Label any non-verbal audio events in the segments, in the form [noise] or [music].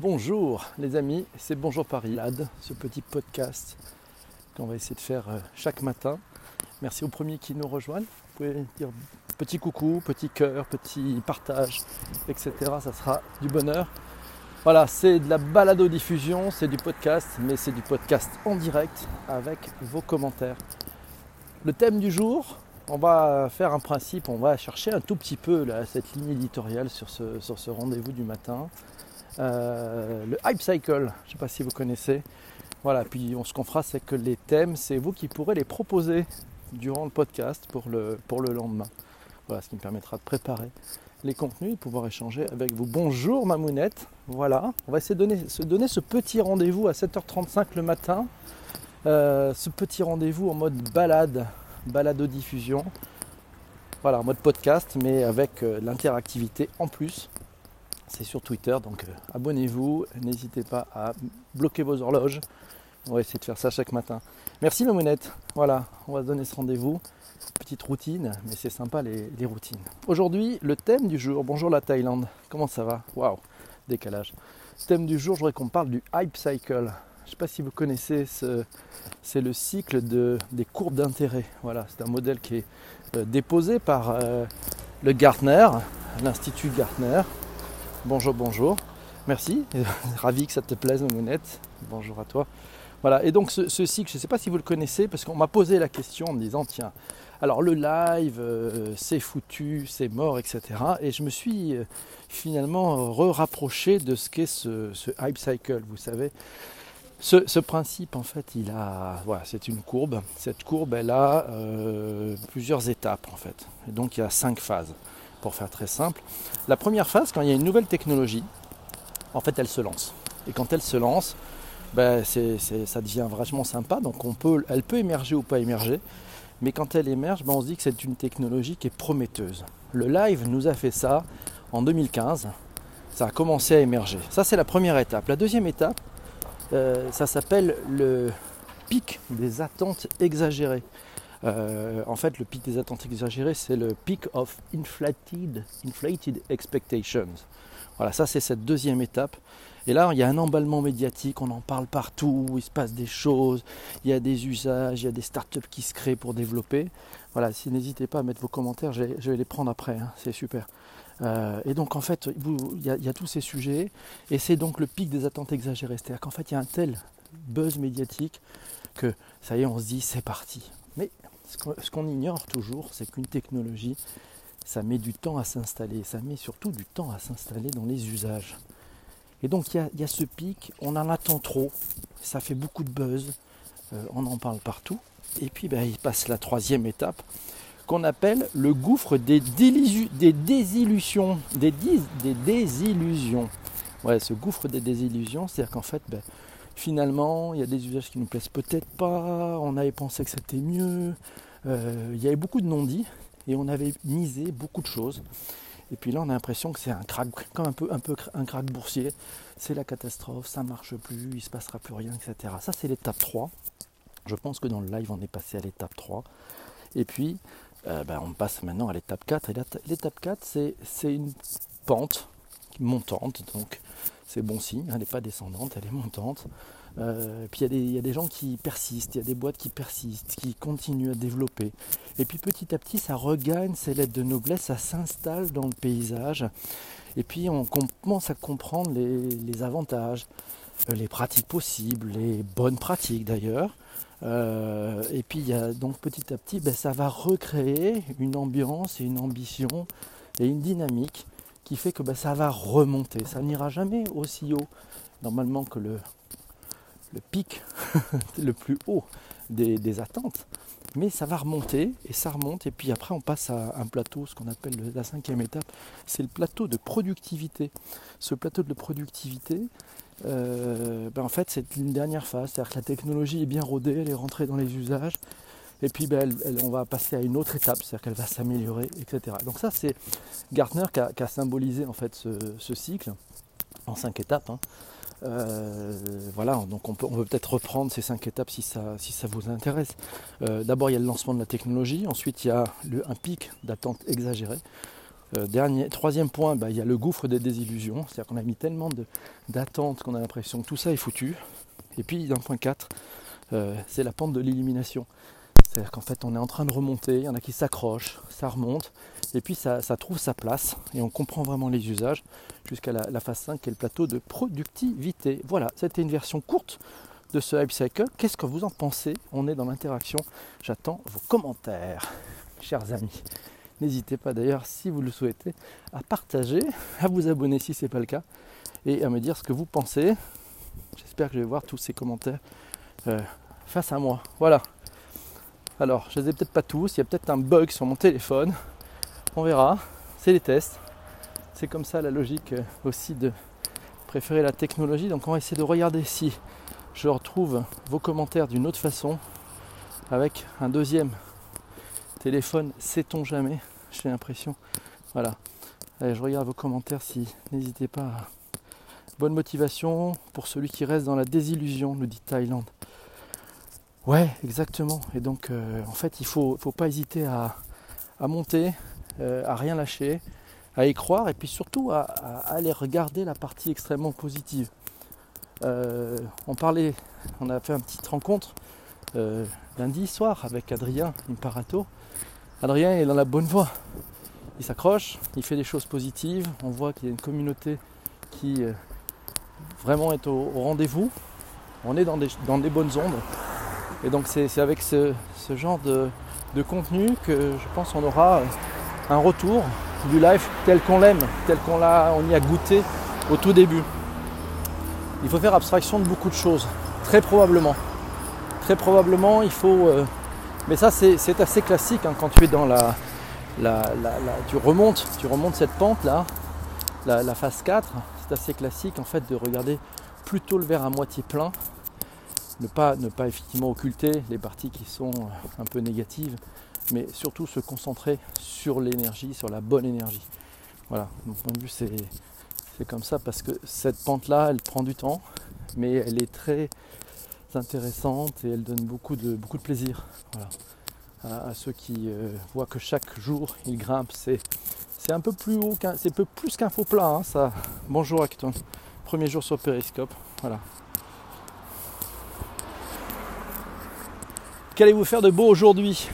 Bonjour les amis, c'est Bonjour Paris, LAD, ce petit podcast qu'on va essayer de faire euh, chaque matin. Merci aux premiers qui nous rejoignent. Vous pouvez dire petit coucou, petit cœur, petit partage, etc. Ça sera du bonheur. Voilà, c'est de la balado-diffusion, c'est du podcast, mais c'est du podcast en direct avec vos commentaires. Le thème du jour, on va faire un principe, on va chercher un tout petit peu cette ligne éditoriale sur ce, sur ce rendez-vous du matin. Euh, le Hype Cycle, je ne sais pas si vous connaissez. Voilà, puis ce qu'on fera, c'est que les thèmes, c'est vous qui pourrez les proposer durant le podcast pour le, pour le lendemain. Voilà, ce qui me permettra de préparer les contenus et pouvoir échanger avec vous. Bonjour Mamounette, voilà, on va essayer de donner, se donner ce petit rendez-vous à 7h35 le matin. Euh, ce petit rendez-vous en mode balade, balado-diffusion. Voilà, en mode podcast, mais avec euh, l'interactivité en plus c'est sur Twitter, donc euh, abonnez-vous, n'hésitez pas à bloquer vos horloges. On va essayer de faire ça chaque matin. Merci Mamounette. Voilà, on va se donner ce rendez-vous. Petite routine, mais c'est sympa les, routines. Aujourd'hui, le thème du jour. Bonjour la Thaïlande. Comment ça va? Waouh, décalage. Thème du jour, je voudrais qu'on parle du hype cycle. Je ne sais pas si vous connaissez ce, c'est le cycle de, des courbes d'intérêt. Voilà, c'est un modèle qui est euh, déposé par euh, le Gartner, l'Institut Gartner, Bonjour, bonjour. Merci. [laughs] Ravi que ça te plaise, Mounette. Bonjour à toi. Voilà. Et donc, ce, cycle, je ne sais pas si vous le connaissez, parce qu'on m'a posé la question en me disant tiens, alors le live, euh, c'est foutu, c'est mort, etc. Et je me suis euh, finalement re-rapproché de ce qu'est ce, hype cycle, vous savez. Ce, principe, en fait, il a, voilà, c'est une courbe. Cette courbe, elle a euh, plusieurs étapes, en fait. Et donc, il y a cinq phases pour faire très simple. La première phase, quand il y a une nouvelle technologie, en fait, elle se lance. Et quand elle se lance, ben, ça devient vachement sympa. Donc on peut, elle peut émerger ou pas émerger. Mais quand elle émerge, ben, on se dit que c'est une technologie qui est prometteuse. Le live nous a fait ça en 2015. Ça a commencé à émerger. Ça, c'est la première étape. La deuxième étape, euh, ça s'appelle le pic des attentes exagérées. Euh, en fait, le pic des attentes exagérées, c'est le peak of inflated, inflated expectations. Voilà, ça c'est cette deuxième étape. Et là, il y a un emballement médiatique, on en parle partout, il se passe des choses, il y a des usages, il y a des startups qui se créent pour développer. Voilà, si n'hésitez pas à mettre vos commentaires, je vais, les prendre après, hein, c'est super. Euh, et donc en fait, il y, a, tous ces sujets, et c'est donc le pic des attentes exagérées. C'est-à-dire qu'en fait, il y a un tel buzz médiatique que ça y est, on se dit c'est parti. Mais ce qu'on ignore toujours, c'est qu'une technologie, ça met du temps à s'installer. Ça met surtout du temps à s'installer dans les usages. Et donc il y, a, ce pic, on en attend trop, ça fait beaucoup de buzz, euh, on en parle partout. Et puis ben, il passe la troisième étape qu'on appelle le gouffre des, désillusions. Des. Ouais, ce gouffre des désillusions, c'est-à-dire qu'en fait, ben, finalement, il y a des usages qui ne nous plaisent peut-être pas, on avait pensé que c'était mieux, euh, il y avait beaucoup de non-dits et on avait misé beaucoup de choses. Et puis là, on a l'impression que c'est un crack, comme un peu, un peu crack boursier. C'est la catastrophe, ça ne marche plus, il ne se passera plus rien, etc. Ça, c'est l'étape 3. Je pense que dans le live, on est passé à l'étape 3. Et puis, euh, ben, on passe maintenant à l'étape 4. Et l'étape 4, c'est une pente montante. Donc, c'est bon signe, elle n'est pas descendante, elle est montante. Euh, puis il y, a des gens qui persistent, il y a des boîtes qui persistent, qui continuent à développer. Et puis petit à petit, ça regagne ses lettres de noblesse, ça s'installe dans le paysage. Et puis on commence à comprendre les, avantages, euh, les pratiques possibles, les bonnes pratiques d'ailleurs. Euh, et puis donc petit à petit, ben, ça va recréer une ambiance et une ambition et une dynamique qui fait que ben, ça va remonter. Ça n'ira jamais aussi haut normalement que le, pic [laughs] le plus haut des, attentes. Mais ça va remonter et ça remonte et puis après on passe à un plateau, ce qu'on appelle la cinquième étape, c'est le plateau de productivité. Ce plateau de productivité, euh, ben, en fait c'est une dernière phase, c'est-à-dire que la technologie est bien rodée, elle est rentrée dans les usages, et puis ben, on va passer à une autre étape, c'est-à-dire qu'elle va s'améliorer, etc. Donc ça c'est Gartner qui a, symbolisé en fait ce, cycle en cinq étapes. Hein. Euh, voilà, donc on peut, peut-être reprendre ces cinq étapes si ça, vous intéresse. Euh, d'abord, il y a le lancement de la technologie, ensuite, il y a un pic d'attente exagérée. Euh, troisième point, bah, il y a le gouffre des désillusions. C'est-à-dire qu'on a mis tellement d'attentes qu'on a l'impression que tout ça est foutu. Et puis, le point 4, euh, c'est la pente de l'élimination. C'est-à-dire qu'en fait, on est en train de remonter, il y en a qui s'accrochent, ça remonte, et puis ça, trouve sa place, et on comprend vraiment les usages jusqu'à la, phase 5, qui est le plateau de productivité. Voilà, c'était une version courte de ce Hype Cycle. Qu'est-ce que vous en pensez? On est dans l'interaction. J'attends vos commentaires, chers amis. N'hésitez pas d'ailleurs, si vous le souhaitez, à partager, à vous abonner si ce n'est pas le cas, et à me dire ce que vous pensez. J'espère que je vais voir tous ces commentaires euh, face à moi. Voilà. Alors, je les ai peut-être pas tous, il y a peut-être un bug sur mon téléphone. On verra. C'est les tests. C'est comme ça la logique euh, aussi de préférer la technologie. Donc on va essayer de regarder si je retrouve vos commentaires d'une autre façon avec un deuxième téléphone, sait-on jamais, j'ai l'impression. Voilà. Allez, je regarde vos commentaires si n'hésitez pas. Bonne motivation pour celui qui reste dans la désillusion, nous dit Thaïlande. Ouais, exactement. Et donc, euh, en fait, il ne faut, faut, pas hésiter à, monter, euh, à rien lâcher, à y croire, et puis surtout à, aller regarder la partie extrêmement positive. Euh, on parlait, on a fait une petite rencontre lundi soir avec Adrien Imparato. Adrien est dans la bonne voie. Il s'accroche, il fait des choses positives. On voit qu'il y a une communauté qui vraiment est au, rendez-vous. On est dans des, dans des bonnes ondes. Et donc c'est avec ce, genre de, contenu que je pense qu'on aura un retour du live tel qu'on l'aime, tel qu'on on y a goûté au tout début. Il faut faire abstraction de beaucoup de choses, très probablement. Très probablement, il faut. Euh, mais ça, c'est assez classique hein, quand tu es dans la, tu remontes, tu remontes cette pente là, la, phase 4. C'est assez classique en fait de regarder plutôt le verre à moitié plein ne pas, ne effectivement occulter les parties qui sont euh, un peu négatives, mais surtout se concentrer sur l'énergie, sur la bonne énergie. Voilà, mon point de vue c'est, comme ça parce que cette pente-là, elle prend du temps, mais elle est très intéressante et elle donne beaucoup de, beaucoup de plaisir. À, ceux qui euh, voient que chaque jour ils grimpent, c'est, un peu plus haut, qu'un, peu plus qu'un faux plat, hein, ça. Bonjour Acton, premier jour sur Periscope, voilà. Qu'allez-vous faire de beau aujourd'hui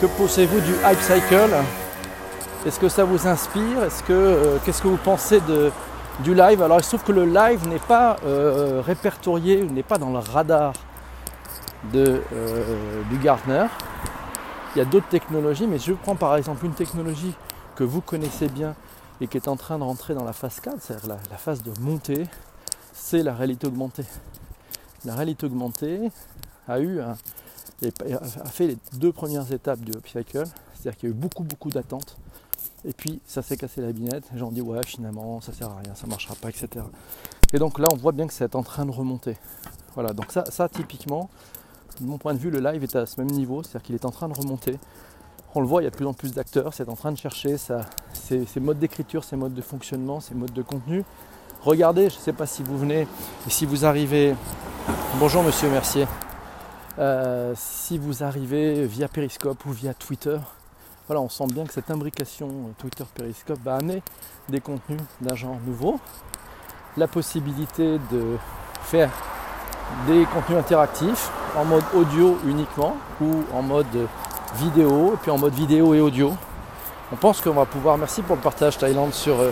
Que pensez-vous du Hype Cycle Est-ce que ça vous inspire Est-ce que euh, qu'est-ce que vous pensez de, du live Alors il se trouve que le live n'est pas euh, répertorié, n'est pas dans le radar de, euh, du Gartner. Il y a d'autres technologies, mais je prends par exemple une technologie que vous connaissez bien et qui est en train de rentrer dans la phase 4, c'est-à-dire la phase de montée, c'est la réalité augmentée la réalité augmentée a eu a fait les deux premières étapes du upcycle, c'est-à-dire qu'il y a eu beaucoup beaucoup d'attentes. Et puis ça s'est cassé la binette, les gens ont dit ouais finalement ça sert à rien, ça marchera pas, etc. Et donc là on voit bien que c'est en train de remonter. Voilà, donc ça, ça typiquement, de mon point de vue, le live est à ce même niveau, c'est-à-dire qu'il est en train de remonter. On le voit, il y a de plus en plus d'acteurs, c'est en train de chercher ses modes d'écriture, ses modes de fonctionnement, ses modes de contenu. Regardez, je ne sais pas si vous venez et si vous arrivez Bonjour Monsieur Mercier. Euh, si vous arrivez via Periscope ou via Twitter, voilà, on sent bien que cette imbrication Twitter-Periscope va amener des contenus d'un genre nouveau. La possibilité de faire des contenus interactifs en mode audio uniquement ou en mode vidéo et puis en mode vidéo et audio. On pense qu'on va pouvoir, merci pour le partage Thaïlande sur, euh,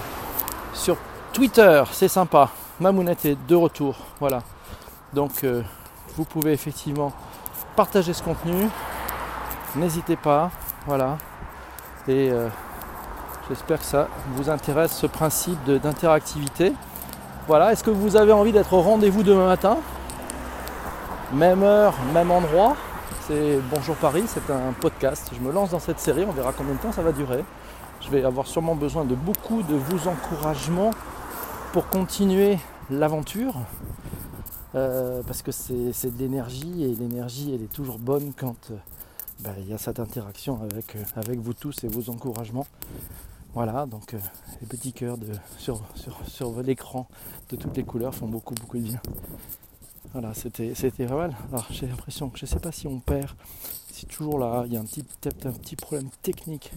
sur Twitter, c'est sympa. Mamounette est de retour, voilà. Donc euh, vous pouvez effectivement partager ce contenu. N'hésitez pas. Voilà. Et euh, j'espère que ça vous intéresse ce principe d'interactivité. Voilà. Est-ce que vous avez envie d'être au rendez-vous demain matin? Même heure, même endroit? C'est Bonjour Paris, c'est un podcast. Je me lance dans cette série, on verra combien de temps ça va durer. Je vais avoir sûrement besoin de beaucoup de vos encouragements pour continuer l'aventure. Euh, parce que c'est de l'énergie et l'énergie elle est toujours bonne quand euh, bah, il y a cette interaction avec, euh, avec vous tous et vos encouragements. Voilà, donc les petits cœurs de, sur, sur, sur l'écran de toutes les couleurs font beaucoup beaucoup de bien. Voilà, c'était pas mal. Alors j'ai l'impression que je ne sais pas si on perd, c'est toujours là. Il y a un petit, un petit problème technique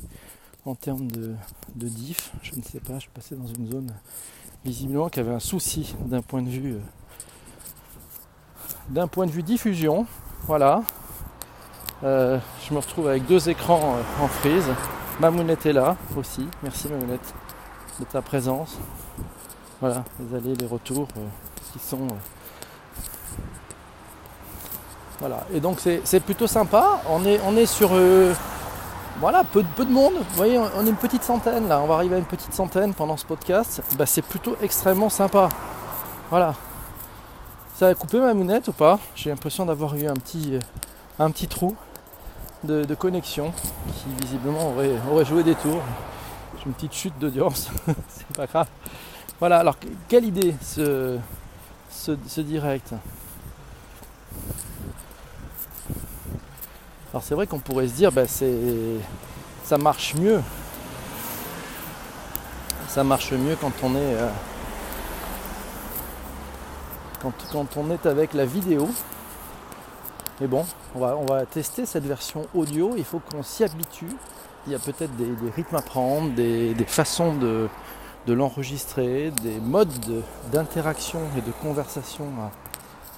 en termes de, diff. Je ne sais pas, je suis passé dans une zone visiblement qui avait un souci d'un point de vue d'un point de vue diffusion. Voilà. Euh, je me retrouve avec deux écrans euh, en frise. Mamounette est là aussi. Merci Mamounette de ta présence. Voilà, les allées, les retours qui sont voilà, et donc c'est plutôt sympa. On est, on est sur euh, voilà, peu, peu, de monde. Vous voyez, on est une petite centaine là. On va arriver à une petite centaine pendant ce podcast. Bah, c'est plutôt extrêmement sympa. Voilà. Ça a coupé ma mounette ou pas? J'ai l'impression d'avoir eu un petit, euh, un petit trou de, connexion qui visiblement aurait, aurait joué des tours. J'ai une petite chute d'audience. [laughs] c'est pas grave. Voilà, alors quelle idée ce, ce, direct? Alors c'est vrai qu'on pourrait se dire, ben c'est, ça marche mieux. Ça marche mieux quand on est, euh, quand, on est avec la vidéo. Mais bon, on va, on va tester cette version audio. Il faut qu'on s'y habitue. Il y a peut-être des, rythmes à prendre, des, façons de, de l'enregistrer, des modes d'interaction et de conversation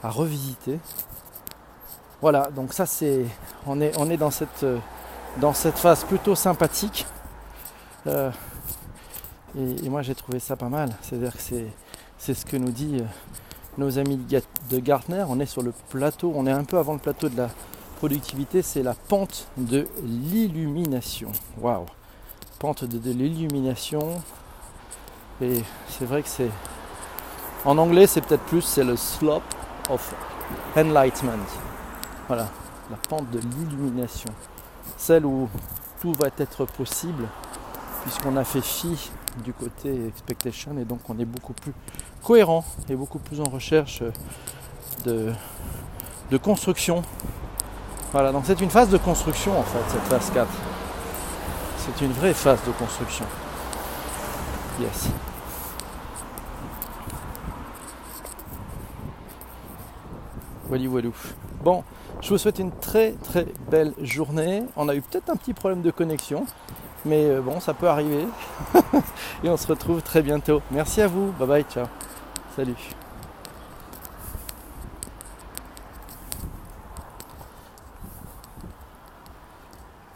à revisiter. Voilà, donc ça c'est. On est, on est dans, cette, dans cette phase plutôt sympathique. Euh, et, moi j'ai trouvé ça pas mal. C'est-à-dire que c'est, c'est ce que nous dit euh, nos amis de Gartner. On est sur le plateau, on est un peu avant le plateau de la productivité, c'est la pente de l'illumination. Waouh! Pente de, de l'illumination. Et c'est vrai que c'est. En anglais, c'est peut-être plus, c'est le slope of enlightenment. Voilà, la pente de l'illumination. Celle où tout va être possible, puisqu'on a fait fi du côté expectation et donc on est beaucoup plus cohérent et beaucoup plus en recherche de, de construction. Voilà, donc c'est une phase de construction en fait, cette phase 4. C'est une vraie phase de construction. Yes. Wally Walou. Bon, je vous souhaite une très très belle journée. On a eu peut-être un petit problème de connexion, mais euh, bon, ça peut arriver. [laughs] Et on se retrouve très bientôt. Merci à vous. Bye bye, ciao. Salut.